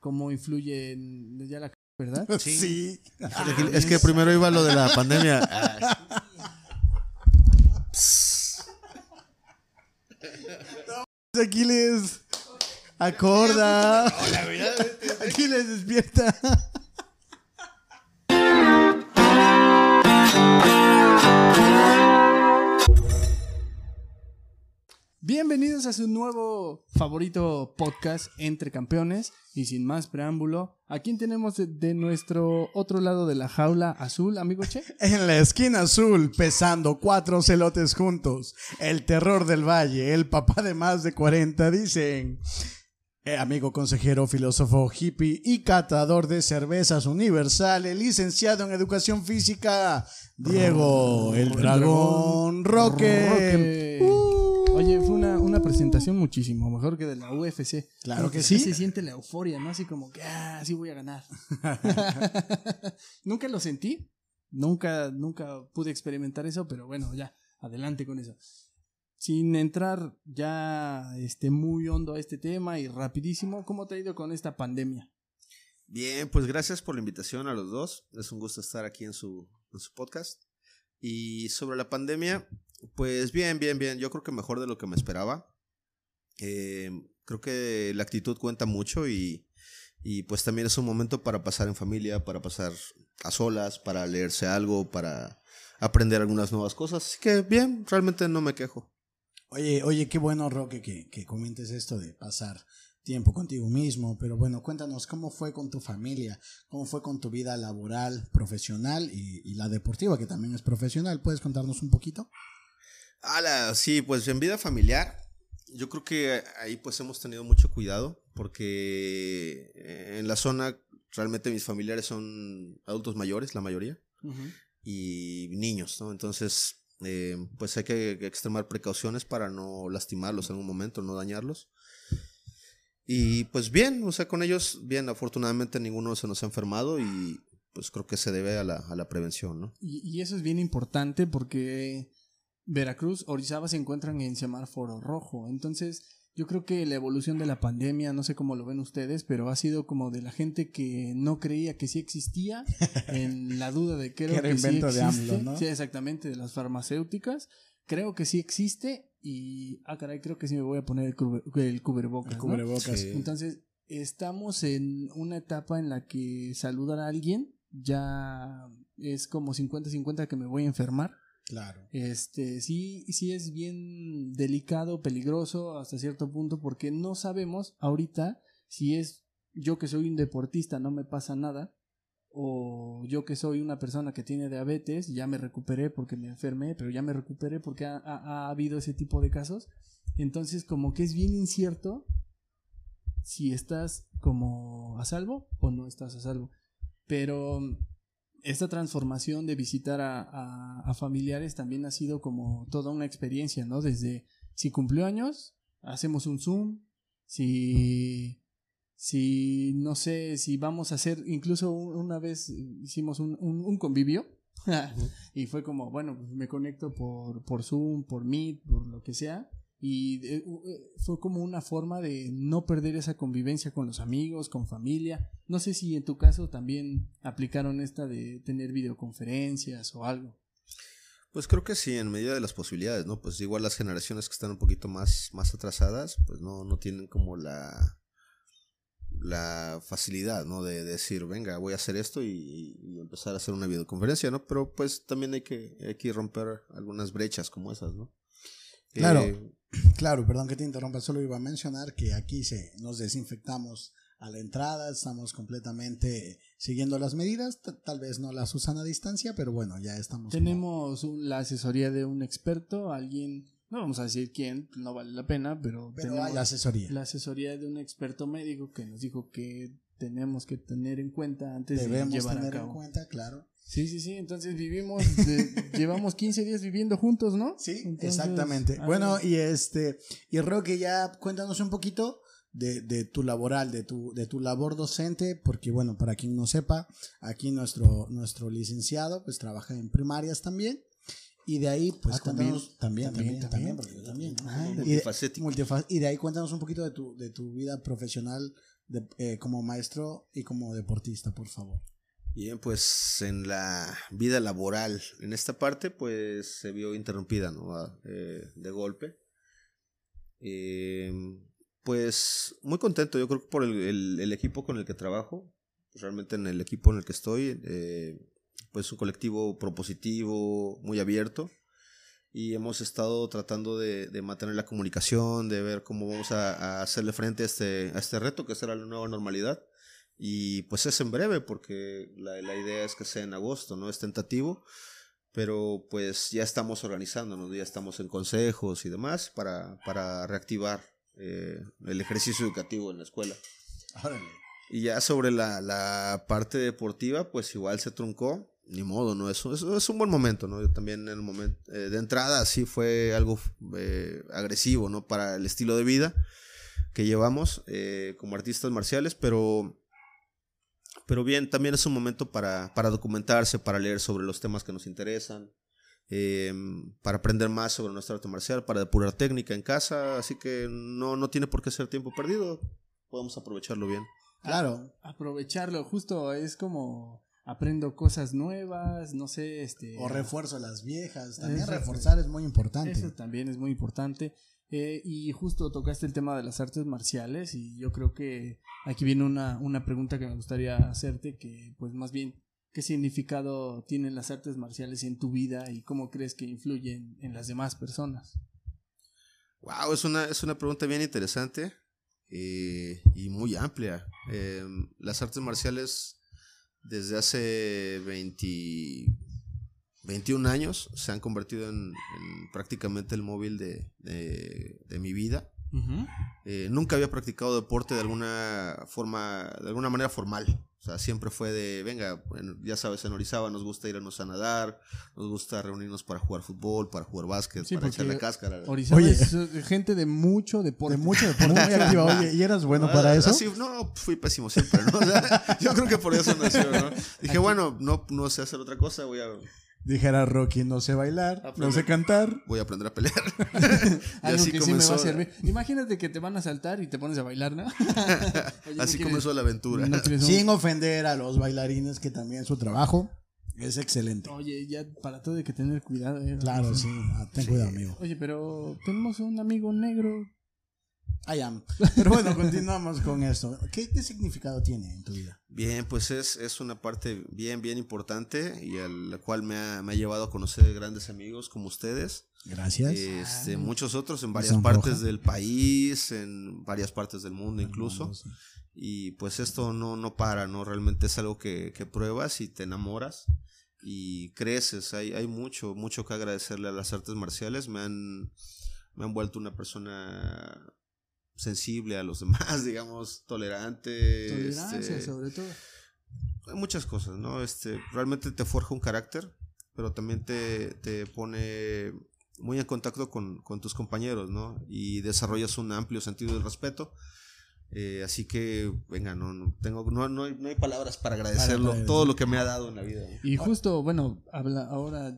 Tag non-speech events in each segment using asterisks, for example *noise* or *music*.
cómo influye en ya la ¿verdad? *laughs* Sí. es que primero iba lo de la *laughs* pandemia. Ah, Aquiles, acorda. Aquiles, despierta. Bienvenidos a su nuevo favorito podcast Entre Campeones. Y sin más preámbulo, ¿a quién tenemos de, de nuestro otro lado de la jaula azul, amigo Che? *laughs* En la esquina azul, pesando cuatro celotes juntos. El terror del valle, el papá de más de 40, dicen. Eh, amigo consejero, filósofo, hippie y catador de cervezas universal, el licenciado en educación física, Diego, el dragón Roque. Roque. Oye, fue una, una presentación muchísimo mejor que de la UFC. Claro Porque que sí. se siente la euforia, ¿no? Así como que, ah, sí voy a ganar. *laughs* nunca lo sentí. Nunca, nunca pude experimentar eso, pero bueno, ya, adelante con eso. Sin entrar ya este, muy hondo a este tema y rapidísimo, ¿cómo te ha ido con esta pandemia? Bien, pues gracias por la invitación a los dos. Es un gusto estar aquí en su, en su podcast. Y sobre la pandemia, pues bien, bien, bien. Yo creo que mejor de lo que me esperaba. Eh, creo que la actitud cuenta mucho y, y pues también es un momento para pasar en familia, para pasar a solas, para leerse algo, para aprender algunas nuevas cosas. Así que bien, realmente no me quejo. Oye, oye, qué bueno, Roque, que, que comentes esto de pasar tiempo contigo mismo, pero bueno, cuéntanos cómo fue con tu familia, cómo fue con tu vida laboral, profesional y, y la deportiva, que también es profesional. ¿Puedes contarnos un poquito? Ala, sí, pues en vida familiar, yo creo que ahí pues hemos tenido mucho cuidado porque en la zona realmente mis familiares son adultos mayores, la mayoría, y niños, ¿no? Entonces, eh, pues hay que extremar precauciones para no lastimarlos en un momento, no dañarlos. Y pues bien, o sea, con ellos, bien, afortunadamente ninguno se nos ha enfermado y pues creo que se debe a la, a la prevención, ¿no? Y, y eso es bien importante porque Veracruz, Orizaba se encuentran en semáforo rojo. Entonces, yo creo que la evolución de la pandemia, no sé cómo lo ven ustedes, pero ha sido como de la gente que no creía que sí existía, *laughs* en la duda de que, Que era que sí invento de. AMLO, ¿no? Sí, exactamente, de las farmacéuticas. Creo que sí existe y, ah, caray, creo que sí me voy a poner el, cubre- el cubrebocas. El ¿no? cubrebocas. Sí. Entonces, estamos en una etapa en la que saludar a alguien ya es como 50-50 que me voy a enfermar. Claro. Este, sí, sí es bien delicado, peligroso hasta cierto punto, porque no sabemos ahorita si es yo que soy un deportista, no me pasa nada, o yo que soy una persona que tiene diabetes, ya me recuperé porque me enfermé, pero ya me recuperé porque ha, ha- ha habido ese tipo de casos. Entonces, como que es bien incierto si estás como a salvo o no estás a salvo. Pero esta transformación de visitar a, a- a familiares también ha sido como toda una experiencia, ¿no? Desde si cumplió años, hacemos un Zoom, si, si no sé, si vamos a hacer, incluso un- una vez hicimos un, un- convivio *laughs* y fue como, bueno, pues me conecto por, por Zoom, por Meet, por lo que sea. Y eh, fue como una forma de no perder esa convivencia con los amigos, con familia. No sé si en tu caso también aplicaron esta de tener videoconferencias o algo. Pues creo que sí, en medida de las posibilidades, ¿no? Pues igual las generaciones que están un poquito más, más atrasadas, pues no, no tienen como la, la facilidad, ¿no? De, decir, venga, voy a hacer esto y, y empezar a hacer una videoconferencia, ¿no? Pero pues también hay que, hay que romper algunas brechas como esas, ¿no? Claro. Eh, *clears throat* Claro, perdón que te interrumpa, solo iba a mencionar que aquí se, nos desinfectamos a la entrada, estamos completamente siguiendo las medidas, tal vez no las usan a distancia, pero bueno, ya estamos. como- Tenemos un- la asesoría de un experto, alguien, no vamos a decir quién, no vale la pena, pero, pero tenemos hay asesoría. la asesoría de un experto médico que nos dijo que tenemos que tener en cuenta antes Debemos de llevar a tener en cabo. cuenta, claro. Sí, sí, sí, entonces vivimos, de- *laughs* llevamos 15 días viviendo juntos, ¿no? Sí, Entonces, exactamente. ah, Bueno, y este, y Roque, ya cuéntanos un poquito de, de tu laboral, de tu, de tu labor docente, porque bueno, para quien no sepa, aquí nuestro, nuestro licenciado pues trabaja en primarias también. Y de ahí, pues Ah, ¿también? cuéntanos, también, también, También, también, también. porque yo también. Ah, Y de, multifacético. multifa- y de ahí cuéntanos un poquito de tu, de tu vida profesional de- eh, como maestro y como deportista, por favor? Bien, pues en la vida laboral, en esta parte, pues se vio interrumpida, ¿no? Ah, eh, de golpe. Eh, pues muy contento, yo creo que por el, el- el equipo con el que trabajo, realmente en el equipo en el que estoy, eh, pues un colectivo propositivo, muy abierto. Y hemos estado tratando de, de mantener la comunicación, de ver cómo vamos a, a hacerle frente a este, a este reto, que será la nueva normalidad. Y pues es en breve, porque la, la idea es que sea en agosto, ¿no? Es tentativo, pero pues ya estamos organizándonos, ya estamos en consejos y demás para, para reactivar eh, el ejercicio educativo en la escuela. Órale. Y ya sobre la, la parte deportiva, pues igual se truncó. Ni modo, ¿no? Es, un- es, un buen momento, ¿no? Yo también en el momento eh, de entrada sí fue algo eh, agresivo, ¿no? Para el estilo de vida que llevamos eh, como artistas marciales, pero, pero bien, también es un momento para, para documentarse, para leer sobre los temas que nos interesan, eh, para aprender más sobre nuestro arte marcial, para depurar técnica en casa, así que no, no tiene por qué ser tiempo perdido, podemos aprovecharlo bien. Claro. Aprovecharlo, justo es como aprendo cosas nuevas, no sé, este... O refuerzo las viejas. También Eso- reforzar es muy importante. Eso también es muy importante. Eh, y justo tocaste el tema de las artes marciales y yo creo que aquí viene una, una pregunta que me gustaría hacerte, que pues más bien, ¿qué significado tienen las artes marciales en tu vida y cómo crees que influyen en las demás personas? Wow, es una, es una pregunta bien interesante eh, y muy amplia. Eh, las artes marciales desde hace 20, 21 años se han convertido en, en prácticamente el móvil de, de- de mi vida. Eh, nunca había practicado deporte de alguna forma, de alguna manera formal. O sea, siempre fue de, venga, bueno, ya sabes, en Orizaba nos gusta irnos a nadar, nos gusta reunirnos para jugar fútbol, para jugar básquet, Sí, para porque echar la cáscara. Orizaba Oye. es eh, gente de mucho deporte. De mucho *laughs* deporte muy activo. Oye, ¿y eras bueno para eso? así, no, fui pésimo siempre, ¿no? *laughs* O sea, yo creo que por eso nació, ¿no? Dije, bueno, no, no sé hacer otra cosa, voy a, Dijera Rocky, no sé bailar, no sé cantar. voy a aprender a pelear. *laughs* y Algo así que sí me va a servir. Imagínate que te van a saltar y te pones a bailar, ¿no? *laughs* Oye, ¿no así quieres- comenzó la aventura. no quieres un- Sin ofender a los bailarines, que también su trabajo es excelente. Oye, ya para todo hay que tener cuidado. eh. Claro, sí. Ah, ten cuidado, amigo. Oye, pero tenemos un amigo negro. I am. Pero bueno, continuamos con esto. ¿Qué, qué significado tiene en tu vida? Bien, pues es, es una parte bien, bien importante y a la cual me ha, me ha llevado a conocer grandes amigos como ustedes. Gracias. Este, muchos otros en varias partes del país, en varias partes del mundo incluso. Sí. Y pues esto no, no para, ¿no? Realmente es algo que, que pruebas y te enamoras y creces. Hay, hay mucho, mucho que agradecerle a las artes marciales. Me han, me han vuelto una persona sensible a los demás, *laughs* digamos, tolerante. Tolerancia, este, sobre todo. hay muchas cosas, ¿no? Este, realmente te forja un carácter, pero también te, te pone muy en contacto con, con tus compañeros, ¿no? Y desarrollas un amplio sentido del respeto. Eh, así que, venga, no, no, tengo, no, no, hay, no hay palabras para agradecerlo, agradecer. todo lo que me ha dado en la vida. Y justo, bueno, habla ahora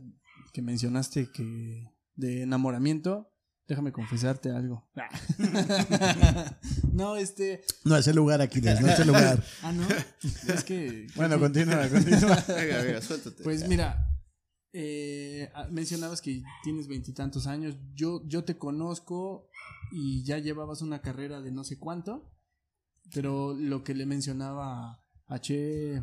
que mencionaste que de enamoramiento, déjame confesarte algo. *laughs* no, este. No es el lugar, Aquiles, no es el lugar. *laughs* Ah, no. Es que. Bueno, continúa, continúa. *laughs* Venga, venga, suéltate. Pues mira, eh, ah, mencionabas que tienes veintitantos años. Yo, yo te conozco y ya llevabas una carrera de no sé cuánto. Pero lo que le mencionaba a Che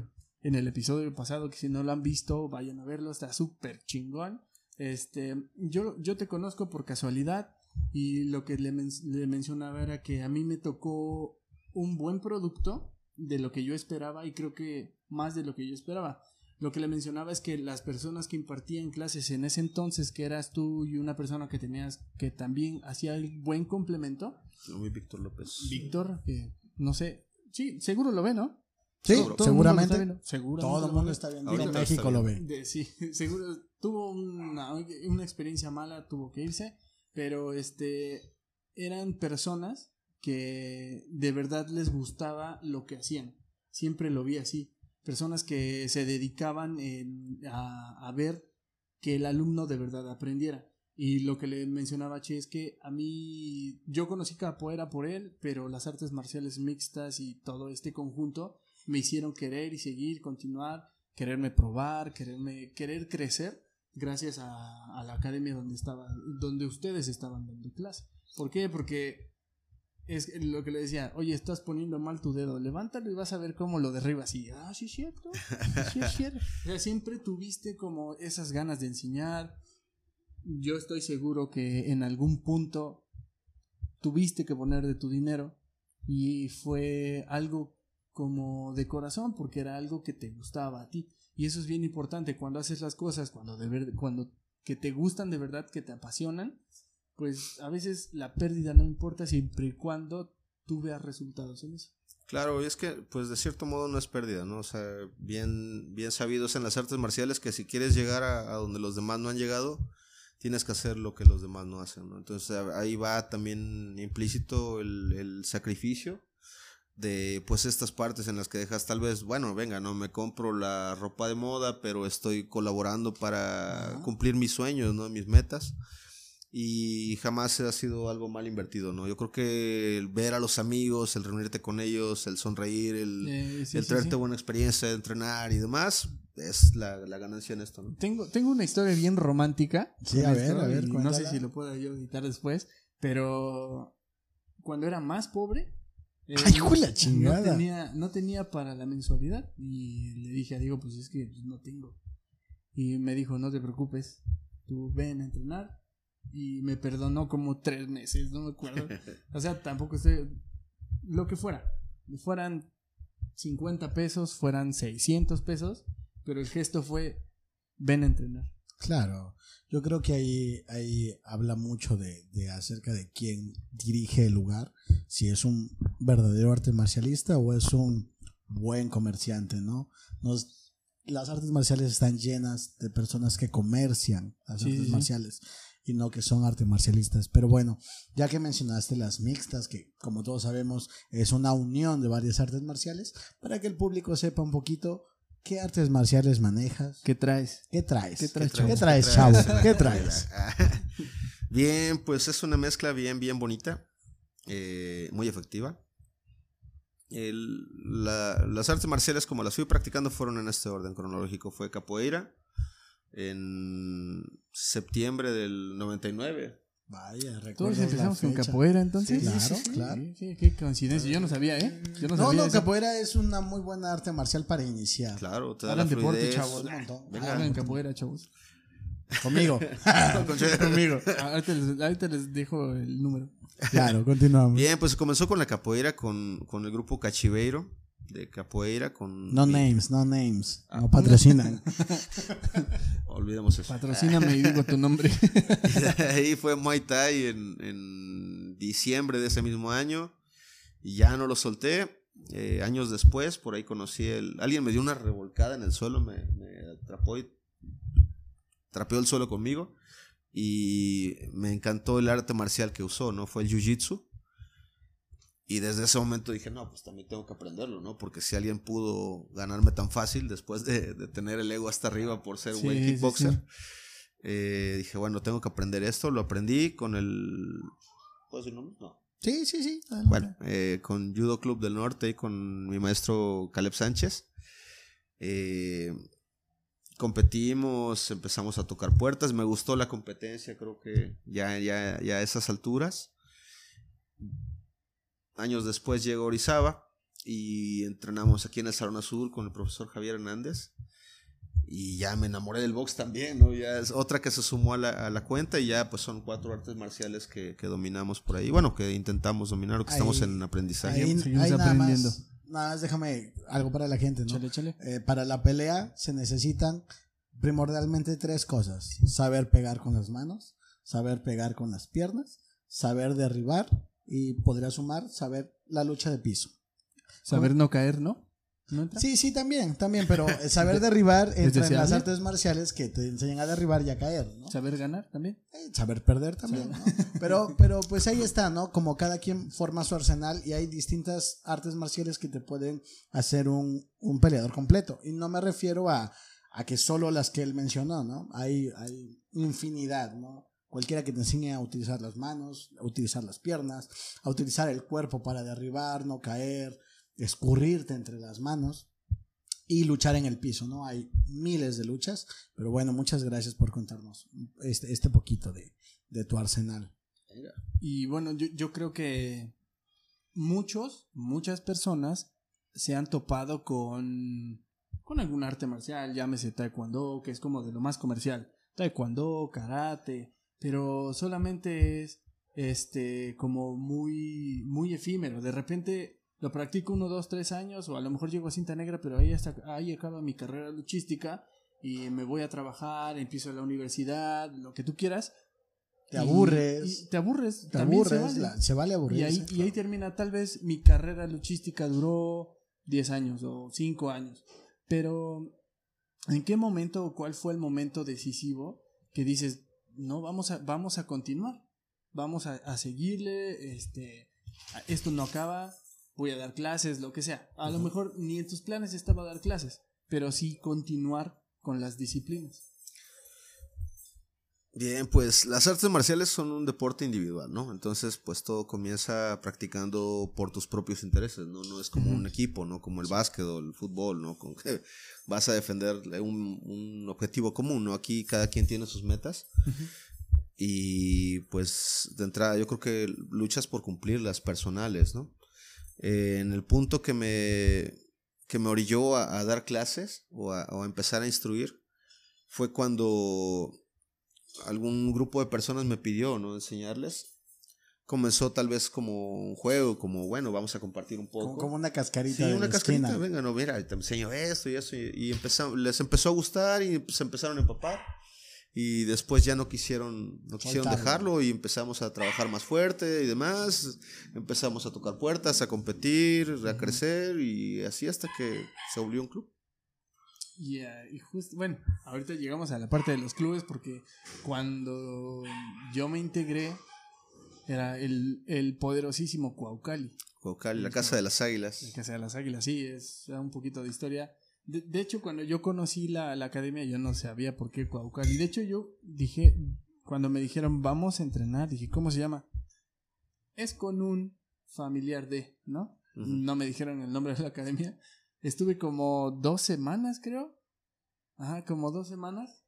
en el episodio pasado, que si no lo han visto, vayan a verlo, está súper chingón. Este, yo, yo te conozco por casualidad y lo que le, men- le mencionaba era que a mí me tocó un buen producto de lo que yo esperaba y creo que más de lo que yo esperaba. Lo que le mencionaba es que las personas que impartían clases en ese entonces, que eras tú y una persona que tenías que también hacía el buen complemento, Muy Víctor López. Víctor, que no sé, sí, seguro lo ve, ¿no? Sí, Todo- todo el mundo lo seguramente. está viendo, seguramente Todo el mundo está viendo. México lo ve. De- sí, *laughs* seguro tuvo una, una experiencia mala, tuvo que irse, pero este eran personas que de verdad les gustaba lo que hacían. Siempre lo vi así. Personas que se dedicaban en- a, a ver que el alumno de verdad aprendiera. Y lo que le mencionaba Che es que a mí, yo conocí capoeira por él, pero las artes marciales mixtas y todo este conjunto me hicieron querer y seguir, continuar, quererme probar, quererme, querer crecer gracias a, a la academia donde estaba, donde ustedes estaban dando clase. ¿Por qué? Porque es lo que le decía, oye, estás poniendo mal tu dedo, levántalo y vas a ver cómo lo derribas. Y, ah, sí es cierto, sí es cierto. *laughs* O sea, siempre tuviste como esas ganas de enseñar. Yo estoy seguro que en algún punto tuviste que poner de tu dinero y fue algo como de corazón porque era algo que te gustaba a ti. Y eso es bien importante cuando haces las cosas, cuando de ver, cuando que te gustan de verdad, que te apasionan, pues a veces la pérdida no importa siempre y cuando tú veas resultados en eso. Claro, y es que, pues de cierto modo no es pérdida, ¿no? O sea, bien, bien sabidos en las artes marciales que si quieres llegar a, donde los demás no han llegado, tienes que hacer lo que los demás no hacen, ¿no? Entonces ahí va también implícito el, el sacrificio de pues estas partes en las que dejas tal vez, bueno, venga, no me compro la ropa de moda, pero estoy colaborando para cumplir mis sueños, ¿no? Mis metas. Y jamás ha sido algo mal invertido, ¿no? Yo creo que el ver a los amigos, el reunirte con ellos, el sonreír, el, Eh, sí, el sí, traerte sí. buena experiencia de entrenar y demás, es la, la ganancia en esto, ¿no? Tengo, tengo una historia bien romántica. Sí, a ver, a ver, No sé si lo puedo yo editar después, pero cuando era más pobre. Eh, Ay, hijo la no chingada. tenía, no tenía para la mensualidad. Y le dije a Diego, pues es que pues, no tengo. Y me dijo, no te preocupes, tú ven a entrenar. Y me perdonó como tres meses, no me acuerdo. *laughs* O sea, tampoco estoy. Lo que fuera. Fueran 50 pesos, fueran 600 pesos. Pero el gesto fue: ven a entrenar. Claro, yo creo que ahí, ahí habla mucho de, de acerca de quién dirige el lugar, si es un verdadero arte marcialista o es un buen comerciante, ¿no? Nos, las artes marciales están llenas de personas que comercian las Sí, artes sí, marciales y no que son artes marcialistas. Pero bueno, ya que mencionaste las mixtas, que como todos sabemos es una unión de varias artes marciales, para que el público sepa un poquito qué artes marciales manejas, ¿Qué traes? ¿Qué traes? ¿Qué traes, ¿Qué chavo? traes, chavo? ¿Qué traes? *laughs* Bien, pues es una mezcla bien, bien bonita, eh, muy efectiva. El- la- las artes marciales como las fui practicando fueron en este orden cronológico. Fue capoeira en septiembre del 99. Vaya, Todos empezamos con capoeira entonces. Sí, claro, claro. Sí, sí, qué coincidencia. Yo no sabía, ¿eh? Yo no No, sabía. no, eso. capoeira es una muy buena arte marcial para iniciar. Claro, te da Hagan la deporte, chavos. Un montón. Venga. Hagan capoeira, chavos. Conmigo. *laughs* Conmigo. Ahorita les, ahorita les dejo el número. Claro, continuamos. Bien, pues comenzó con la capoeira, con, con el grupo Cachiveiro de capoeira, con... No mi- names, no names. Ah, No patrocinan. *laughs* Olvidemos eso. Patrocíname y digo tu nombre. *laughs* Ahí fue Muay Thai en, en diciembre de ese mismo año y ya no lo solté. Eh, años después, por ahí conocí el... Alguien me dio una revolcada en el suelo, me, me atrapó y trapeó el suelo conmigo y me encantó el arte marcial que usó, ¿no? Fue el Jiu-Jitsu. Y desde ese momento dije, no, pues también tengo que aprenderlo, ¿no? Porque si alguien pudo ganarme tan fácil después de, de tener el ego hasta arriba por ser Sí, buen sí, kickboxer, sí. eh, dije, bueno, tengo que aprender esto. Lo aprendí con el... ¿Puedo decir nombre? No. Sí, sí, sí. Bueno, eh, con Judo Club del Norte y con mi maestro Caleb Sánchez. Eh, competimos, empezamos a tocar puertas. Me gustó la competencia, creo que ya, ya, ya a esas alturas. Años después llegó Orizaba y entrenamos aquí en el Salón Azul con el profesor Javier Hernández. Y ya me enamoré del box también, ¿no? Ya es otra que se sumó a la, a la cuenta y ya pues son cuatro artes marciales que, que dominamos por ahí. Bueno, que intentamos dominar o que Ahí- estamos en aprendizaje. Ahí, seguimos ahí nada aprendiendo. más. Nada más déjame algo para la gente, ¿no? Chale, chale. Eh, para la pelea se necesitan primordialmente tres cosas. Saber pegar con las manos, saber pegar con las piernas, saber derribar y podría sumar saber la lucha de piso. Saber no caer, ¿no? ¿No entra? Sí, sí, también, también, pero saber *laughs* derribar entra en las artes marciales que te enseñan a derribar y a caer, ¿no? Saber ganar también. Eh, saber perder también, ¿no? *laughs* Pero, pero pues ahí está, ¿no? Como cada quien forma su arsenal y hay distintas artes marciales que te pueden hacer un, un peleador completo. Y no me refiero a, a que solo las que él mencionó, ¿no? Hay, hay infinidad, ¿no? Cualquiera que te enseñe a utilizar las manos, a utilizar las piernas, a utilizar el cuerpo para derribar, no caer, escurrirte entre las manos y luchar en el piso, ¿no? Hay miles de luchas, pero bueno, muchas gracias por contarnos este, este poquito de, de tu arsenal. Y bueno, yo, yo creo que muchos, muchas personas se han topado con, con algún arte marcial, llámese taekwondo, que es como de lo más comercial. Taekwondo, karate, pero solamente es este como muy muy efímero. De repente lo practico uno, dos, tres años, o a lo mejor llego a cinta negra, pero ahí hasta ahí acaba mi carrera luchística y me voy a trabajar, empiezo la universidad, lo que tú quieras. Te Y- aburres. y te aburres. Te se aburres, vale. la- se vale Y ahí, y ahí termina, tal vez mi carrera luchística duró 10 años o 5 años. Pero, ¿en qué momento o cuál fue el momento decisivo que dices, no, vamos a, vamos a continuar? Vamos a, a seguirle, este, esto no acaba, voy a dar clases, lo que sea. A lo mejor ni en tus planes estaba dar clases, pero sí continuar con las disciplinas. Bien, pues las artes marciales son un deporte individual, ¿no? Entonces, pues todo comienza practicando por tus propios intereses, ¿no? No es como un equipo, ¿no? Como el básquet o el fútbol, ¿no? Con que vas a defender un, un objetivo común, ¿no? Aquí cada quien tiene sus metas. Y pues de entrada yo creo que luchas por cumplir las personales, ¿no? Eh, en el punto que me, que me orilló a, a dar clases o a, o a empezar a instruir fue cuando algún grupo de personas me pidió, ¿no? Enseñarles. Comenzó tal vez como un juego, como, bueno, vamos a compartir un poco. Como, como una cascarita Sí, de una cascarita, esquina. venga, no, mira, te enseño esto y eso. Y, y empezamos, les empezó a gustar y se empezaron a empapar. Y después ya no quisieron, no quisieron Soltarlo. dejarlo y empezamos a trabajar más fuerte y demás. Empezamos a tocar puertas, a competir, a crecer y así hasta que se volvió un club. Y, eh, y justo, bueno, ahorita llegamos a la parte de los clubes porque cuando yo me integré era el, el poderosísimo Cuaucali, Cuauhtémoc, la casa de las águilas. el que sea las águilas, sí, es un poquito de historia. De, de hecho, cuando yo conocí la, la academia, yo no sabía por qué Cuaucali. De hecho, yo dije, cuando me dijeron, vamos a entrenar, dije, ¿cómo se llama? Es con un familiar de, ¿no? Ujú. No me dijeron el nombre de la academia. Estuve como dos semanas, creo. Ajá, como dos semanas.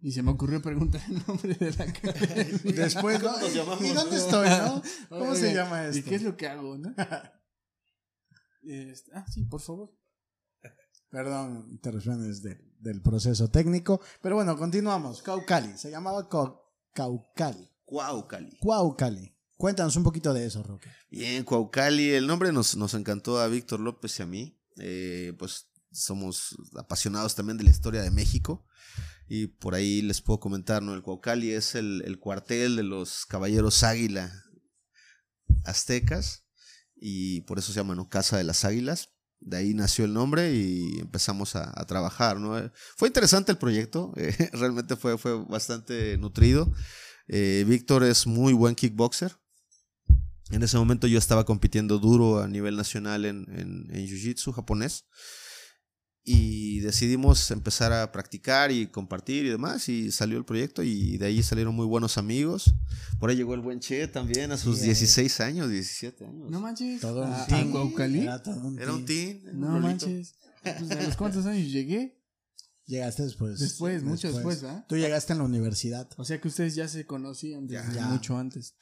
Y se me ocurrió preguntar el nombre de la academia. Después. ¿Y dónde estoy, no? ¿Cómo se llama ¿Y esto? qué es lo que hago, no? Este, ah, sí, por favor. Perdón, interrupciones de- del proceso técnico. Pero bueno, continuamos. Caucali. Se llamaba Cau- Caucali. Cuauhtémoc. Cuaucali. Cuéntanos un poquito de eso, Roque. Bien, Cuaucali, el nombre nos, nos encantó a Víctor López y a mí. Eh, pues somos apasionados también de la historia de México. Y por ahí les puedo comentar, ¿no? El Cuaucali es el, el cuartel de los caballeros águila aztecas. Y por eso se llama, ¿no? Casa de las Águilas. De ahí nació el nombre y empezamos a, trabajar, ¿no? Eh, Fue interesante el proyecto, *laughs* eh, realmente fue, fue bastante nutrido. Víctor es muy buen kickboxer. En ese momento yo estaba compitiendo duro a nivel nacional en, en, en Jiu-Jitsu japonés. Y decidimos empezar a practicar y compartir y demás. Y salió el proyecto y de ahí salieron muy buenos amigos. Por ahí llegó el buen Che también a sus Sí, 16 años, 17 años. No manches. Todo un a, team. a Cuaucali. Era todo un Era un team. teen. un No rolito. manches. *laughs* Pues, ¿A los cuántos años llegué? Llegaste después. Después, mucho después, ¿verdad? Tú llegaste en la universidad. O sea que ustedes ya se conocían desde Ya. mucho antes.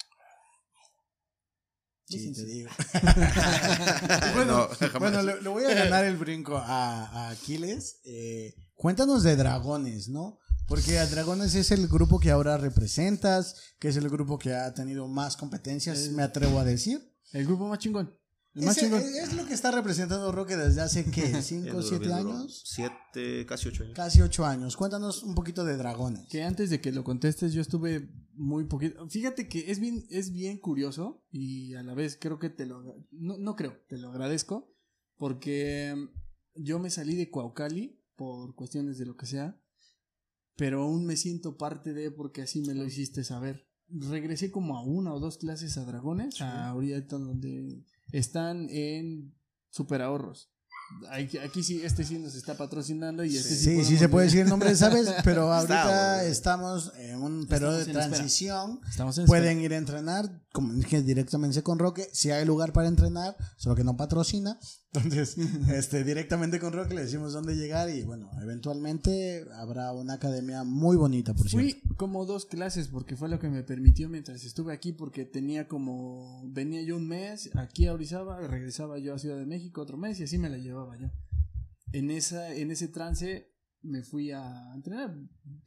Sí, te digo. *laughs* bueno, bueno, *laughs* bueno le, le voy a ganar el brinco a, a Aquiles. Eh, cuéntanos de Dragones, ¿no? Porque a Dragones es el grupo que ahora representas, que es el grupo que ha tenido más competencias, me atrevo a decir. El grupo más chingón. El más Ese- chingón. es lo que está representando Roque desde hace, ¿qué? *laughs* ¿Cinco, siete años? Siete, casi ocho años. Casi ocho años. Cuéntanos un poquito de Dragones. Que antes de que lo contestes, yo estuve muy poquito. Fíjate que es bien, es bien curioso y a la vez creo que te lo. No, no creo, te lo agradezco. Porque yo me salí de Cuaucali por cuestiones de lo que sea. Pero aún me siento parte de porque así me lo hiciste saber. Regresé como a una o dos clases a Dragones, a ahorita donde están en super ahorros. Aquí, aquí sí, este sí nos está patrocinando y este sí. Sí, sí, podemos se puede decir el nombre, ¿sabes? Pero *laughs* ahorita estamos en un periodo de Estamos en espera. transición. Estamos en Pueden ir a entrenar, como dije directamente con Roque, si hay lugar para entrenar, solo que no patrocina. *laughs* Entonces, este, directamente con Roque le decimos dónde llegar y bueno, eventualmente habrá una academia muy bonita, por cierto. Fui como dos clases porque fue lo que me permitió mientras estuve aquí porque tenía como venía yo un mes aquí a Orizaba, regresaba yo a Ciudad de México otro mes y así me la llevaba yo. En esa en ese trance me fui a entrenar.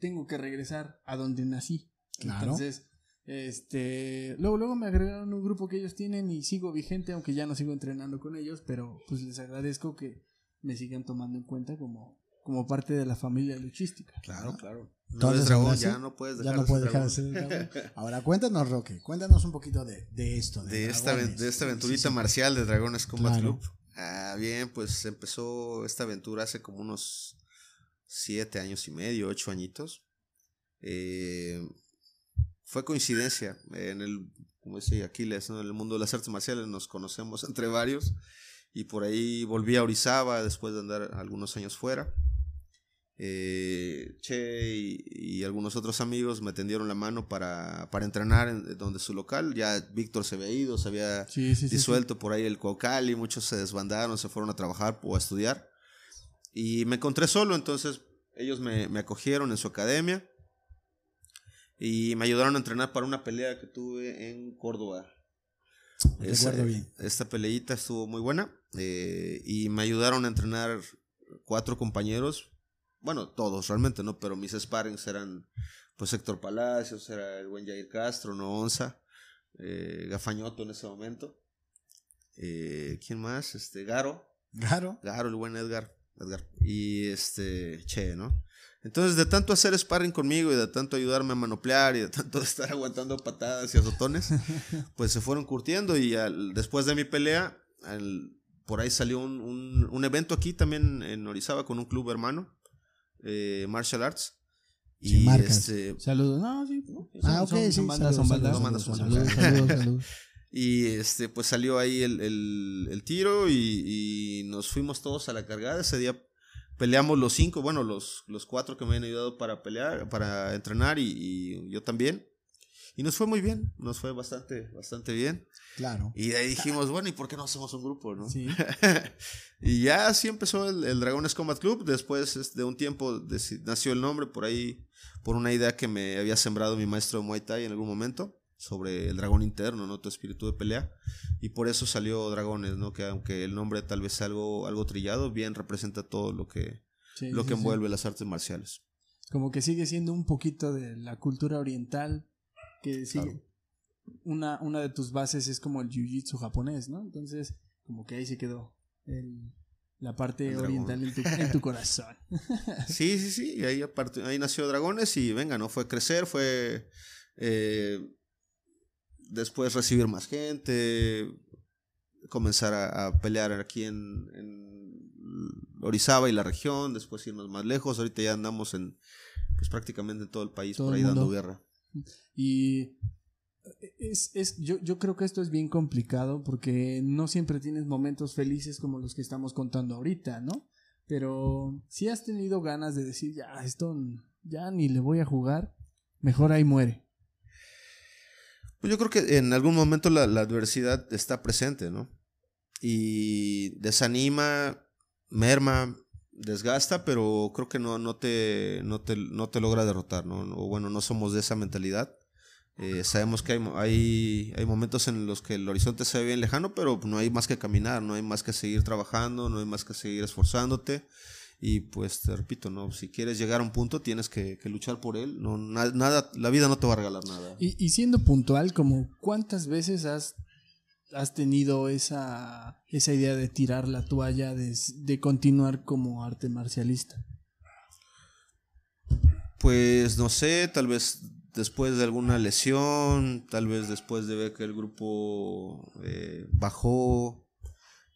Tengo que regresar a donde nací. Claro. Entonces, este, luego luego me agregaron un grupo que ellos tienen y sigo vigente aunque ya no sigo entrenando con ellos, pero pues les agradezco que me sigan tomando en cuenta como como parte de la familia luchística. Claro, claro. No Entonces, eres dragón, ya no puedes ya dejar no de puedes dejar de ser dragón. *laughs* Ahora cuéntanos, Roque, cuéntanos un poquito de, de esto. de esta, de esta aventurita sí, sí. marcial de Dragones Combat Claro. Club. Ah, bien, pues empezó esta aventura hace como unos siete años y medio, ocho añitos. Eh, fue coincidencia. En el, como dice Aquiles, en el mundo de las artes marciales nos conocemos entre varios. Y por ahí volví a Orizaba después de andar algunos años fuera. Eh, che y, y algunos otros amigos me tendieron la mano para, para entrenar en donde su local. Ya Víctor se había ido, se había Sí, sí, sí, sí. disuelto por ahí el Cocal y muchos se desbandaron, se fueron a trabajar o a estudiar. Y me encontré solo, entonces ellos me, me acogieron en su academia y me ayudaron a entrenar para una pelea que tuve en Córdoba. Recuerdo bien. Esta peleita estuvo muy buena eh, y me ayudaron a entrenar cuatro compañeros, bueno, todos realmente, ¿no? Pero mis sparrings eran pues Héctor Palacios, era el buen Jair Castro, no Onza, eh, Gafañoto en ese momento. Eh, ¿Quién más? Este, Garo, Claro. Garo, el buen Edgar, Edgar. Y este, Che, ¿no? Entonces, de tanto hacer sparring conmigo y de tanto ayudarme a manoplear y de tanto *laughs* estar aguantando patadas y azotones, *laughs* pues se fueron curtiendo y al- después de mi pelea, al- por ahí salió un, un- un evento aquí también en Orizaba con un club hermano, eh, Martial Arts. Y marcas. este, Saludos. No, sí. Ah, ok, sí, son bandas, saludos, son bandas. saludos, bandas, saludos, saludos. saludos, *laughs* saludos. Y este, pues salió ahí el, el- el tiro y, y nos fuimos todos a la cargada. Ese día peleamos los cinco, bueno, los, los cuatro que me habían ayudado para pelear, para entrenar y, y yo también. Y nos fue muy bien, nos fue bastante, bastante bien. Claro. Y de ahí dijimos, bueno, ¿y por qué no hacemos un grupo, no? Sí. *laughs* y ya así empezó el, el Dragones Combat Club. Después este, de un tiempo nació el nombre por ahí, por una idea que me había sembrado mi maestro de Muay Thai en algún momento sobre el dragón interno, ¿no? Tu espíritu de pelea. Y por eso salió Dragones, ¿no? Que aunque el nombre tal vez sea algo, algo trillado, bien representa todo lo que, Sí, lo sí, que sí. envuelve las artes marciales. Como que sigue siendo un poquito de la cultura oriental. Que sigue. Claro. Una, una de tus bases es como el jiu-jitsu japonés, ¿no? Entonces, como que ahí se quedó el- la parte oriental en tu, en tu corazón. *laughs* Sí, sí, sí. Y ahí, aparte, ahí nació Dragones y venga, ¿no? Fue crecer, fue eh, después recibir más gente, comenzar a, a pelear aquí en, en Orizaba y la región, después irnos más lejos. Ahorita ya andamos en, pues prácticamente en todo el país Todo por ahí dando guerra. Y es, es, yo, yo creo que esto es bien complicado porque no siempre tienes momentos felices como los que estamos contando ahorita, ¿no? Pero si has tenido ganas de decir, ya, esto ya ni le voy a jugar, mejor ahí muere. Pues yo creo que en algún momento la, la adversidad está presente, ¿no? Y desanima, merma, desgasta, pero creo que no, no, te, no, te, no te logra derrotar, ¿no? O bueno, no somos de esa mentalidad. Eh, sabemos que hay, hay, hay momentos en los que el horizonte se ve bien lejano, pero no hay más que caminar, no hay más que seguir trabajando, no hay más que seguir esforzándote. Y pues te repito, ¿no? Si quieres llegar a un punto, tienes que, que luchar por él. No, na- nada, la vida no te va a regalar nada. Y, y siendo puntual, como cuántas veces has, has tenido esa, esa idea de tirar la toalla, de, de continuar como arte marcialista. Pues no sé, tal vez después de alguna lesión, tal vez después de ver que el grupo eh, bajó,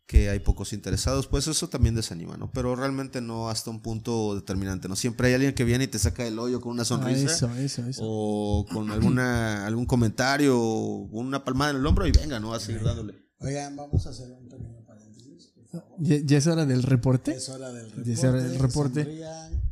que hay pocos interesados, pues eso también desanima, ¿no? Pero realmente no hasta un punto determinante, ¿no? Siempre hay alguien que viene y te saca del hoyo con una Ah, sonrisa. eso, eso, eso. O con alguna, algún comentario, o una palmada en el hombro y venga, ¿no? A seguir dándole. Oigan, vamos a hacer un pequeño paréntesis. por ¿Ya, ya es hora del reporte? Es hora del Ya reporte. es hora del reporte. sonrían.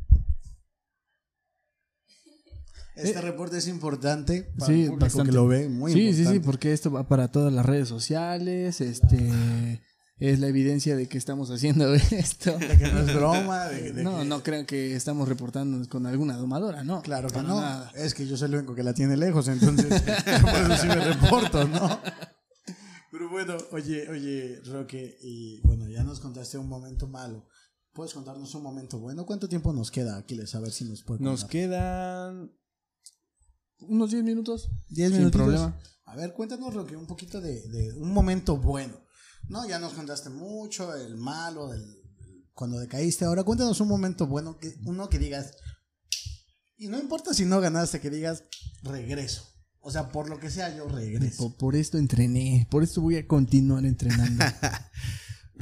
Este reporte es importante para Sí, el público bastante. que lo ve, muy sí, sí, sí, porque esto va para todas las redes sociales, este es la evidencia de que estamos haciendo *laughs* esto. De que no es broma, de, de No, que- no crean que estamos reportándonos con alguna domadora, no. Claro que no. nada. Es que yo soy el único que la tiene lejos, entonces yo *laughs* por eso sí me reporto, ¿no? Pero bueno, oye, oye, Roque, y bueno, ya nos contaste un momento malo. ¿Puedes contarnos un momento bueno? ¿Cuánto tiempo nos queda, Aquiles? A ver si nos puede Nos contar. quedan unos 10 minutos. Diez sin minutitos. problema. A ver, cuéntanos, Roque, un poquito de, de un momento bueno. No, ya nos contaste mucho, el malo, el, cuando decaíste. Ahora cuéntanos un momento bueno, que uno que digas, y no importa si no ganaste, que digas, regreso. O sea, por lo que sea, yo regreso. Por, por esto entrené, por esto voy a continuar entrenando. *laughs*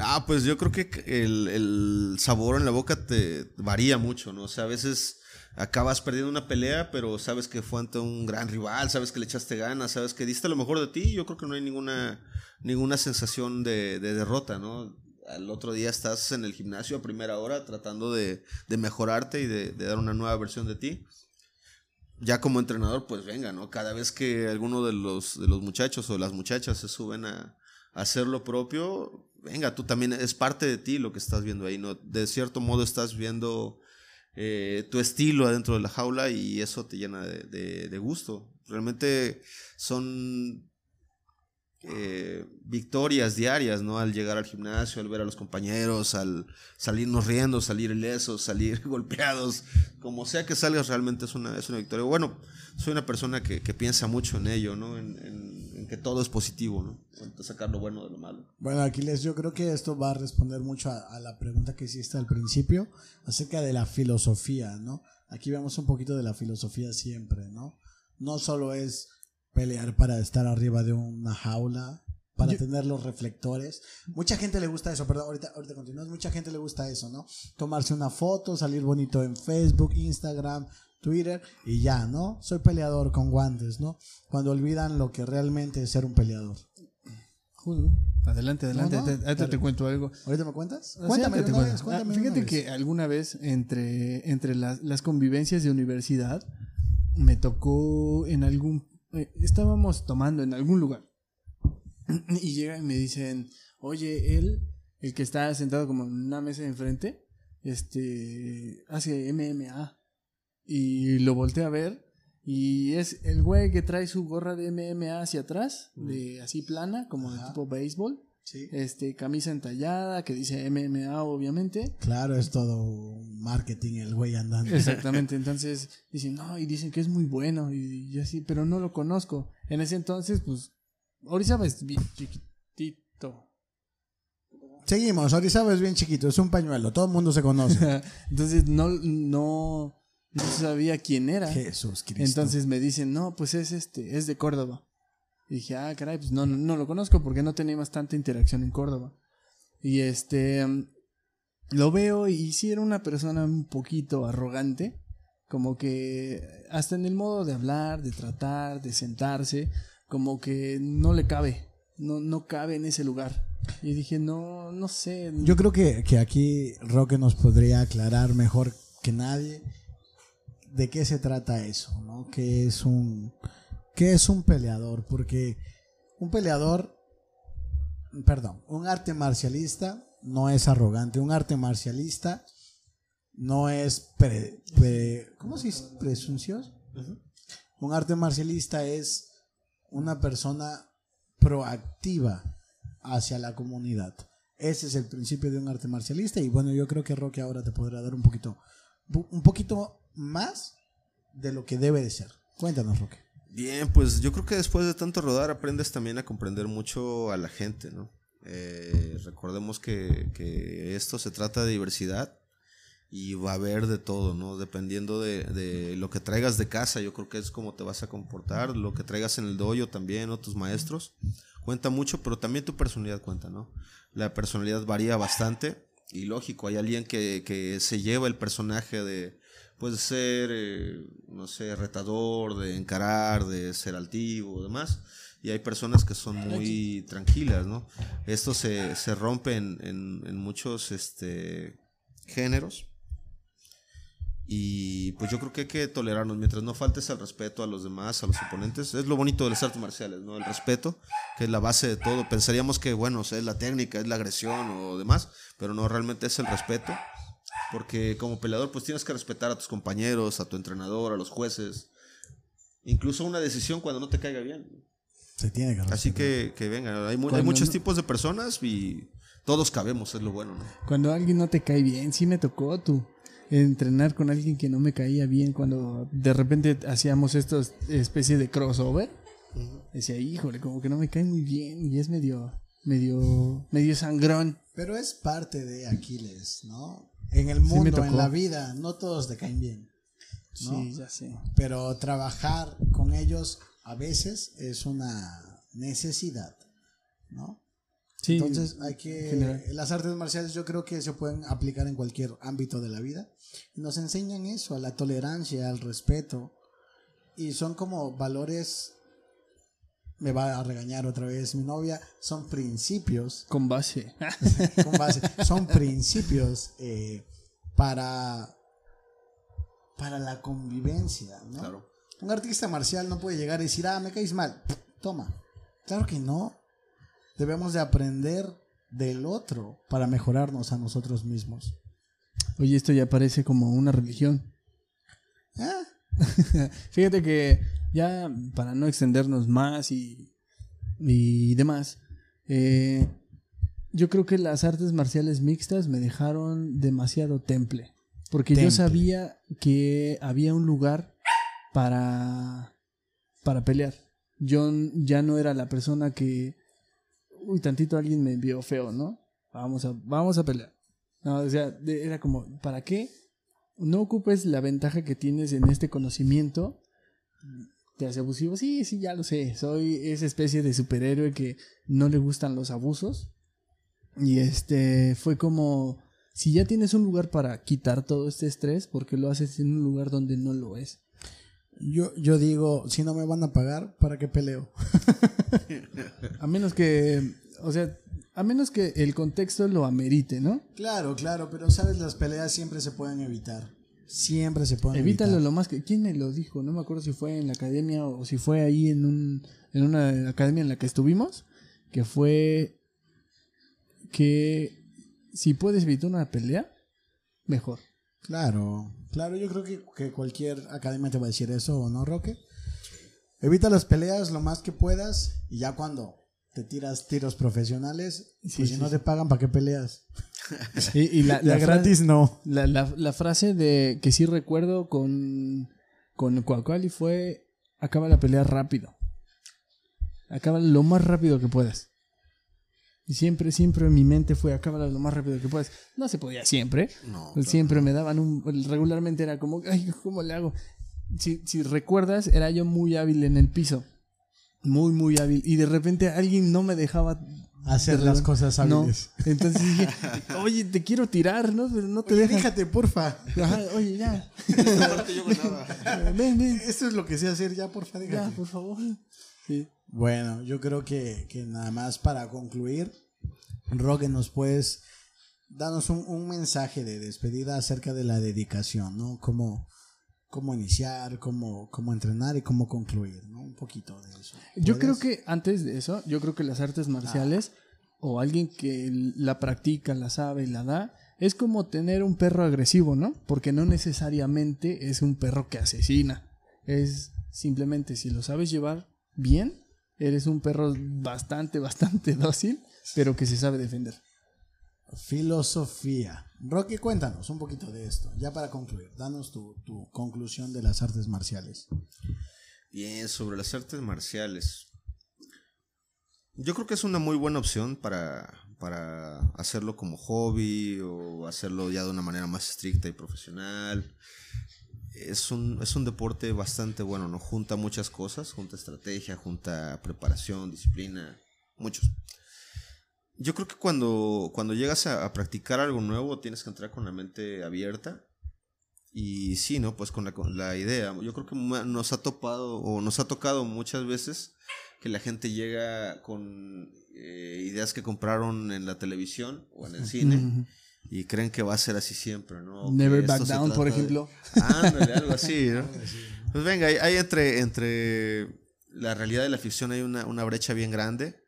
Ah, pues yo creo que el, el sabor en la boca te varía mucho, ¿no? O sea, a veces acabas perdiendo una pelea, pero sabes que fue ante un gran rival, sabes que le echaste ganas, sabes que diste lo mejor de ti. Yo creo que no hay ninguna, ninguna sensación de, de derrota, ¿no? Al otro día estás en el gimnasio a primera hora tratando de, de mejorarte y de, de dar una nueva versión de ti. Ya como entrenador, pues venga, ¿no? Cada vez que alguno de los, de los muchachos o las muchachas se suben a, a hacer lo propio, venga, tú también es parte de ti lo que estás viendo ahí, ¿no? De cierto modo estás viendo eh, tu estilo adentro de la jaula y eso te llena de, de- gusto. Realmente son eh, victorias diarias, ¿no? Al llegar al gimnasio, al ver a los compañeros, al salirnos riendo, salir ilesos, salir *laughs* golpeados, como sea que salgas, realmente es una, es una victoria. Bueno, soy una persona que, que piensa mucho en ello, ¿no? En que todo es positivo, ¿no? Sacar lo bueno de lo malo. Bueno, Aquiles, yo creo que esto va a responder mucho a, a la pregunta que hiciste al principio acerca de la filosofía, ¿no? Aquí vemos un poquito de la filosofía siempre, ¿no? No solo es pelear para estar arriba de una jaula, para Yo- tener los reflectores. Mucha gente le gusta eso, perdón, ahorita, ahorita continúas. Mucha gente le gusta eso, ¿no? Tomarse una foto, salir bonito en Facebook, Instagram, Twitter y ya, ¿no? Soy peleador con guantes, ¿no? Cuando olvidan lo que realmente es ser un peleador. Justo. Adelante, adelante. No, no, ahorita te cuento algo. ¿Ahorita me cuentas? Cuéntame te cuento. vez, cuéntame Ah, fíjate que alguna vez entre, entre las, las convivencias de universidad me tocó en algún... eh, estábamos tomando en algún lugar *clears throat* y llegan y me dicen, oye, él, el que está sentado como en una mesa de enfrente, este, hace MMA. Y lo volteé a ver y es el güey que trae su gorra de MMA hacia atrás, de así plana, como de Ajá. tipo béisbol Sí. este, camisa entallada que dice MMA obviamente. Claro, es todo marketing el güey andando. Exactamente, *laughs* entonces dicen, no, y dicen que es muy bueno, y yo así, pero no lo conozco. En ese entonces, pues, Orizaba es bien chiquitito. Seguimos, Orizaba es bien chiquito, es un pañuelo, todo el mundo se conoce. *laughs* entonces no, no, no sabía quién era. Jesús Cristo. Entonces me dicen, no, pues es este, es de Córdoba. Y dije, ah, caray, pues no, no, no lo conozco porque no teníamos tanta interacción en Córdoba. Y este, mm, lo veo y sí era una persona un poquito arrogante, como que hasta en el modo de hablar, de tratar, de sentarse, como que no le cabe, no, no cabe en ese lugar. Y dije, no, no sé. Yo creo que, que aquí Roque nos podría aclarar mejor que nadie de qué se trata eso, ¿no? ¿Qué es un, qué es un peleador? Porque un peleador, perdón, un arte marcialista no es arrogante, un arte marcialista no es, pre- pre- ¿cómo se dice? Presuncioso. Un arte marcialista es una persona proactiva hacia la comunidad. Ese es el principio de un arte marcialista y bueno, yo creo que Roque ahora te podrá dar un poquito un poquito más de lo que debe de ser. Cuéntanos, Roque. Bien, pues yo creo que después de tanto rodar aprendes también a comprender mucho a la gente, ¿no? Eh, recordemos que, que esto se trata de diversidad y va a haber de todo, ¿no? Dependiendo de, de lo que traigas de casa, yo creo que es como te vas a comportar, lo que traigas en el dojo también, o tus maestros, cuenta mucho, pero también tu personalidad cuenta, ¿no? La personalidad varía bastante y lógico, hay alguien que, que se lleva el personaje de, puede ser, eh, no sé, retador, de encarar, de ser altivo, demás. y hay personas que son muy tranquilas, ¿no? Esto se, se rompe en, en, en muchos este, géneros. Y pues yo creo que hay que tolerarnos mientras no faltes al respeto a los demás, a los oponentes. Es lo bonito de las artes marciales, ¿no? El respeto, que es la base de todo. Pensaríamos que, bueno, es la técnica, es la agresión o demás, pero no, realmente es el respeto. Porque como peleador, pues tienes que respetar a tus compañeros, a tu entrenador, a los jueces. Incluso una decisión cuando no te caiga bien. Se tiene que Así respetar. que, que venga, hay, mu- hay Cuando muchos no- tipos de personas y todos cabemos, es lo bueno, ¿no? Cuando alguien no te cae bien, sí me tocó tú entrenar con alguien que no me caía bien cuando de repente hacíamos estos especie de crossover. Decía, híjole, como que no me cae muy bien y es medio, medio, medio sangrón. Pero es parte de Aquiles, ¿no? En el mundo, tocó. en la vida, no todos te caen bien. ¿no? Sí, ya sé. Pero trabajar con ellos a veces es una necesidad, ¿no? Sí, Entonces hay que... general. Las artes marciales yo creo que se pueden aplicar en cualquier ámbito de la vida. Nos enseñan eso, a la tolerancia, al respeto. Y son como valores... Me va a regañar otra vez mi novia. Son principios con base. *laughs* con base. Son principios eh, para, para la convivencia, ¿no? Claro. Un artista marcial no puede llegar y decir, ah, me caes mal. Toma. Claro que no. Debemos de aprender del otro para mejorarnos a nosotros mismos. Oye, esto ya parece como una religión. Ah, *laughs* Fíjate que ya para no extendernos más y, y demás, eh, yo creo que las artes marciales mixtas me dejaron demasiado temple. Porque yo sabía que había un lugar para, para pelear. Yo ya no era la persona que, uy, tantito alguien me vio feo, ¿no? Vamos a, vamos a pelear. No, o sea, era como, ¿para qué? No ocupes la ventaja que tienes en este conocimiento. ¿Te hace abusivo? Sí, sí, ya lo sé. Soy esa especie de superhéroe que no le gustan los abusos. Y este fue como, si ya tienes un lugar para quitar todo este estrés, ¿por qué lo haces en un lugar donde no lo es? yo, yo digo, si no me van a pagar, ¿para qué peleo? *laughs* A menos que, o sea, a menos que el contexto lo amerite, ¿no? Claro, claro, pero sabes, las peleas siempre se pueden evitar. Siempre se pueden Evítalo evitar. lo más que... ¿Quién me lo dijo? No me acuerdo si fue en la academia o si fue ahí en, un, en una academia en la que estuvimos, que fue que si puedes evitar una pelea, mejor. Claro, claro, yo creo que, que cualquier academia te va a decir eso, ¿o no, Roque? Evita las peleas lo más que puedas y ya cuando te tiras tiros profesionales, Sí, pues si sí, no te pagan, ¿para qué peleas? *laughs* Y, y la, La gratis no. la, la- la frase de que sí recuerdo con, con Cuacuali fue acaba la pelea rápido. Acaba lo más rápido que puedas. Y siempre, siempre en mi mente fue acábala lo más rápido que puedas. No se podía siempre. No, Pues claro. Siempre me daban un. Regularmente era como, ay, ¿cómo le hago? Si, si recuerdas, era yo muy hábil en el piso. Muy, muy hábil. Y de repente alguien no me dejaba. Hacer de las cosas No. hábiles. *laughs* Entonces dije, oye, te quiero tirar, ¿no? Pero no te Oye, dejan. déjate, porfa. Ajá, oye, ya. *laughs* Ven, ven. Esto es lo que sé hacer, ya, porfa, Ya, déjate. por favor. Sí. Bueno, yo creo que, que nada más para concluir, Roque, nos puedes darnos un, un mensaje de despedida acerca de la dedicación, ¿no? Cómo, cómo iniciar, cómo, cómo entrenar y cómo concluir, ¿no? Un poquito de eso. Yo creo que antes de eso, yo creo que las artes marciales o alguien que la practica, la sabe y la da, es como tener un perro agresivo, ¿no? Porque no necesariamente es un perro que asesina. Es simplemente si lo sabes llevar bien, eres un perro bastante, *laughs* bastante dócil, pero que se sabe defender. Filosofía. Roque, cuéntanos un poquito de esto, ya para concluir. Danos tu, tu conclusión de las artes marciales. Bien, sobre las artes marciales. Yo creo que es una muy buena opción para, para hacerlo como hobby o hacerlo ya de una manera más estricta y profesional. Es un, es un deporte bastante bueno, ¿no? Junta muchas cosas, junta estrategia, junta preparación, disciplina, muchos. Yo creo que cuando, cuando llegas a, a practicar algo nuevo tienes que entrar con la mente abierta Y sí, ¿no? Pues con la, con la idea. Yo creo que nos ha topado o nos ha tocado muchas veces que la gente llega con eh, ideas que compraron en la televisión o en el cine y creen que va a ser así siempre, ¿no? Never Back Down, por trata de- ejemplo. Ándale, algo así, ¿no? *laughs* Pues venga, hay, hay entre, entre la realidad y la ficción hay una, una brecha bien grande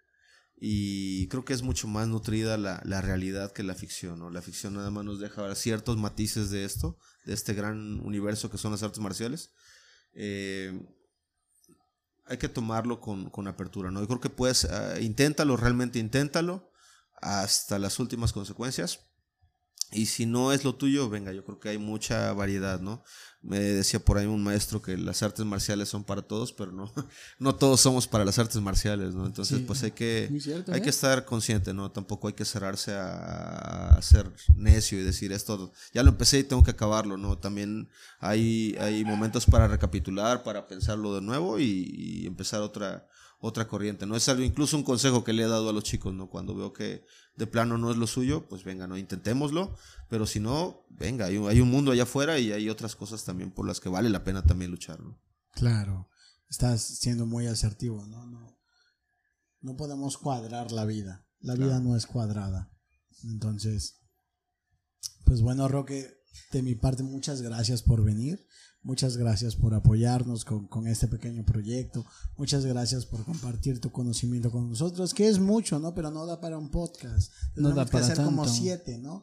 y creo que es mucho más nutrida la, la realidad que la ficción, ¿no? La ficción nada más nos deja ver ciertos matices de esto, de este gran universo que son las artes marciales. Eh, hay que tomarlo con, con apertura, ¿no? Yo creo que puedes, ah, inténtalo, realmente inténtalo hasta las últimas consecuencias. Y si no es lo tuyo, venga, yo creo que hay mucha variedad, ¿no? Me decía por ahí un maestro que las artes marciales son para todos, pero no, *laughs* no todos somos para las artes marciales, ¿no? Entonces, Sí, pues hay que, cierto, hay ¿eh? que estar consciente, ¿no? Tampoco hay que cerrarse a, a ser necio y decir esto, ya lo empecé y tengo que acabarlo, ¿no? También hay, hay momentos para recapitular, para pensarlo de nuevo y, y empezar otra, otra corriente, ¿no? Es algo, incluso un consejo que le he dado a los chicos, ¿no? Cuando veo que de plano no es lo suyo, pues venga, ¿no? Intentémoslo, pero si no, venga, hay, un- hay un mundo allá afuera y hay otras cosas también por las que vale la pena también luchar, ¿no? Claro, estás siendo muy asertivo, ¿no? No, no podemos cuadrar la vida. La vida no es cuadrada. Entonces, pues bueno, Roque, de mi parte, muchas gracias por venir. Muchas gracias por apoyarnos con, con este pequeño proyecto. Muchas gracias por compartir tu conocimiento con nosotros, que es mucho, ¿no? Pero no da para un podcast. No da que para hacer como tanto. siete, ¿no?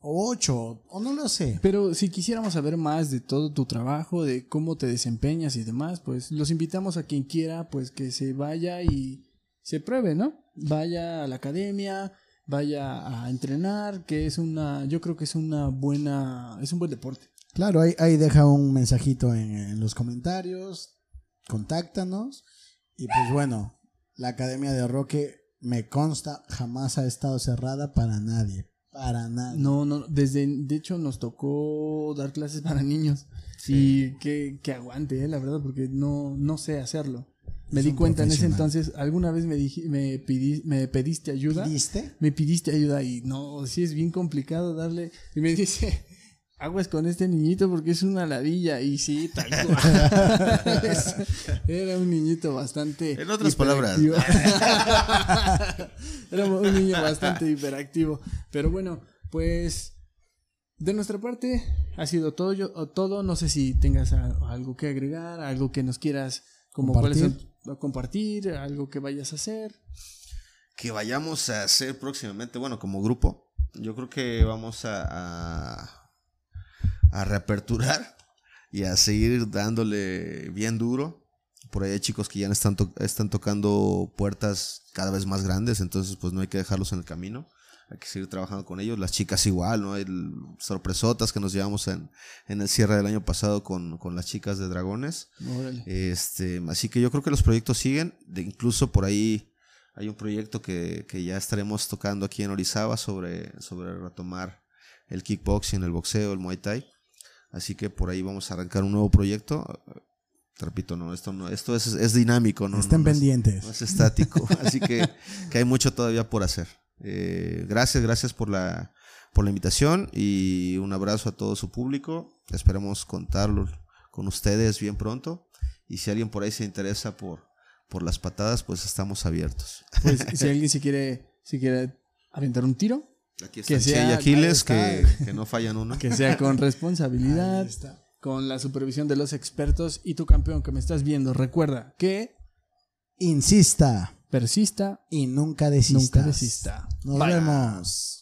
O ocho, o no lo sé. Pero si quisiéramos saber más de todo tu trabajo, de cómo te desempeñas y demás, pues los invitamos a quien quiera, pues que se vaya y se pruebe, ¿no? Vaya a la academia, vaya a entrenar, que es una, yo creo que es una buena, es un buen deporte. Claro, ahí, ahí deja un mensajito en, en los comentarios, contáctanos. Y pues bueno, la Academia de Roque, me consta, jamás ha estado cerrada para nadie. Para nadie. No, no, desde, de hecho nos tocó dar clases para niños y que, que aguante, eh, la verdad, porque no, no sé hacerlo. Me Es di cuenta en ese entonces, alguna vez me, me, pidi- me pediste ayuda. ¿Viste? me pidiste ayuda y no, sí es bien complicado darle. Y me dice, aguas con este niñito porque es una ladilla. Y sí, tal cual. *laughs* Era un niñito bastante. En otras palabras. *laughs* Era un niño bastante hiperactivo. Pero bueno, pues. De nuestra parte ha sido todo. Yo, o todo. No sé si tengas algo que agregar, algo que nos quieras como cuáles Compartir. son- compartir, algo que vayas a hacer. que vayamos a hacer próximamente, bueno, como grupo, yo creo que vamos a, a, a reaperturar y a seguir dándole bien duro. Por ahí hay chicos que ya están, to- están tocando puertas cada vez más grandes, entonces pues no hay que dejarlos en el camino. Hay que seguir trabajando con ellos. Las chicas igual, ¿no? Hay sorpresotas que nos llevamos en, en el cierre del año pasado con, con las chicas de Dragones. Órale. Este, así que yo creo que los proyectos siguen. De, incluso por ahí hay un proyecto que, que ya estaremos tocando aquí en Orizaba sobre, sobre retomar el kickboxing, el boxeo, el muay thai. Así que por ahí vamos a arrancar un nuevo proyecto. Te repito, no, esto no, esto es, es dinámico, no, Estén no, no es- pendientes. no es estático. *laughs* Así que, que hay mucho todavía por hacer. Eh, gracias, gracias por la, por la invitación y un abrazo a todo su público. Esperemos contarlo con ustedes bien pronto. Y si alguien por ahí se interesa por, por las patadas, pues estamos abiertos. Pues si *laughs* alguien se quiere, si quiere aventar un tiro, Aquí Que están Che sea- y Aquiles, que, está. que no fallan uno. que sea con responsabilidad, está. con la supervisión de los expertos y tu campeón que me estás viendo. Recuerda que Insista persista, y nunca desista. nunca desista. Nos Bye. vemos.